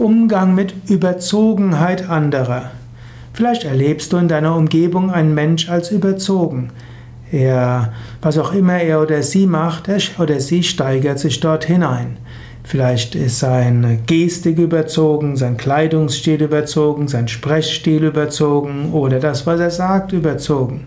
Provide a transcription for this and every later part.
Umgang mit Überzogenheit anderer. Vielleicht erlebst du in deiner Umgebung einen Mensch als überzogen. Er, was auch immer er oder sie macht, er oder sie steigert sich dort hinein. Vielleicht ist seine Gestik überzogen, sein Kleidungsstil überzogen, sein Sprechstil überzogen oder das, was er sagt, überzogen.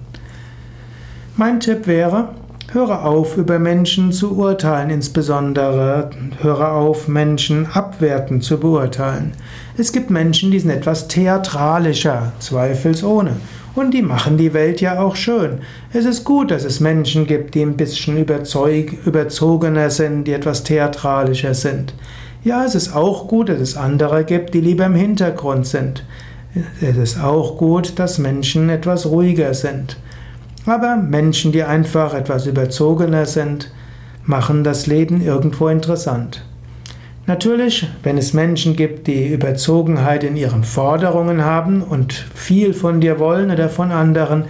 Mein Tipp wäre, höre auf, über Menschen zu urteilen, insbesondere höre auf, Menschen abwertend zu beurteilen. Es gibt Menschen, die sind etwas theatralischer, zweifelsohne. Und die machen die Welt ja auch schön. Es ist gut, dass es Menschen gibt, die ein bisschen überzeug, überzogener sind, die etwas theatralischer sind. Ja, es ist auch gut, dass es andere gibt, die lieber im Hintergrund sind. Es ist auch gut, dass Menschen etwas ruhiger sind. Aber Menschen, die einfach etwas überzogener sind, machen das Leben irgendwo interessant. Natürlich, wenn es Menschen gibt, die Überzogenheit in ihren Forderungen haben und viel von dir wollen oder von anderen,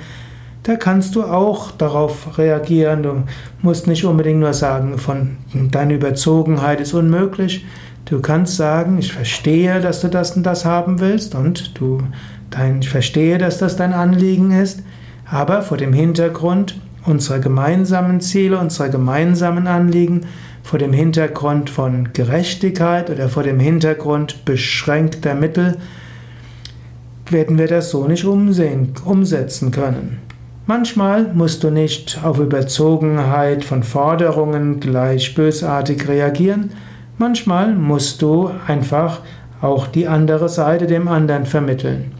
da kannst du auch darauf reagieren. Du musst nicht unbedingt nur sagen, von deine Überzogenheit ist unmöglich. Du kannst sagen, ich verstehe, dass du das und das haben willst und du, dein, ich verstehe, dass das dein Anliegen ist, aber vor dem Hintergrund unserer gemeinsamen Ziele, unserer gemeinsamen Anliegen, vor dem Hintergrund von Gerechtigkeit oder vor dem Hintergrund beschränkter Mittel werden wir das so nicht umsehen, umsetzen können. Manchmal musst du nicht auf Überzogenheit von Forderungen gleich bösartig reagieren, manchmal musst du einfach auch die andere Seite dem anderen vermitteln.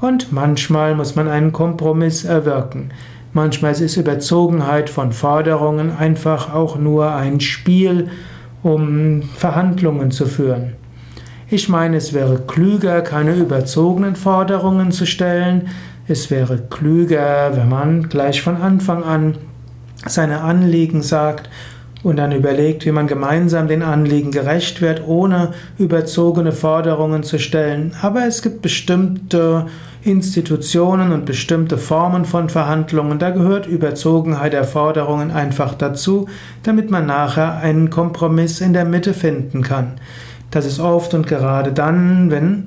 Und manchmal muss man einen Kompromiss erwirken. Manchmal ist Überzogenheit von Forderungen einfach auch nur ein Spiel, um Verhandlungen zu führen. Ich meine, es wäre klüger, keine überzogenen Forderungen zu stellen. Es wäre klüger, wenn man gleich von Anfang an seine Anliegen sagt und dann überlegt, wie man gemeinsam den Anliegen gerecht wird, ohne überzogene Forderungen zu stellen. Aber es gibt bestimmte Institutionen und bestimmte Formen von Verhandlungen, da gehört Überzogenheit der Forderungen einfach dazu, damit man nachher einen Kompromiss in der Mitte finden kann. Das ist oft und gerade dann, wenn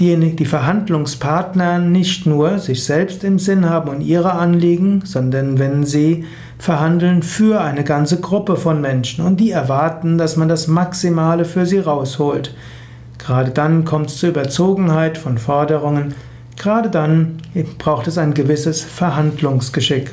die, die Verhandlungspartner nicht nur sich selbst im Sinn haben und ihre Anliegen, sondern wenn sie verhandeln für eine ganze Gruppe von Menschen und die erwarten, dass man das Maximale für sie rausholt. Gerade dann kommt es zur Überzogenheit von Forderungen, gerade dann braucht es ein gewisses Verhandlungsgeschick.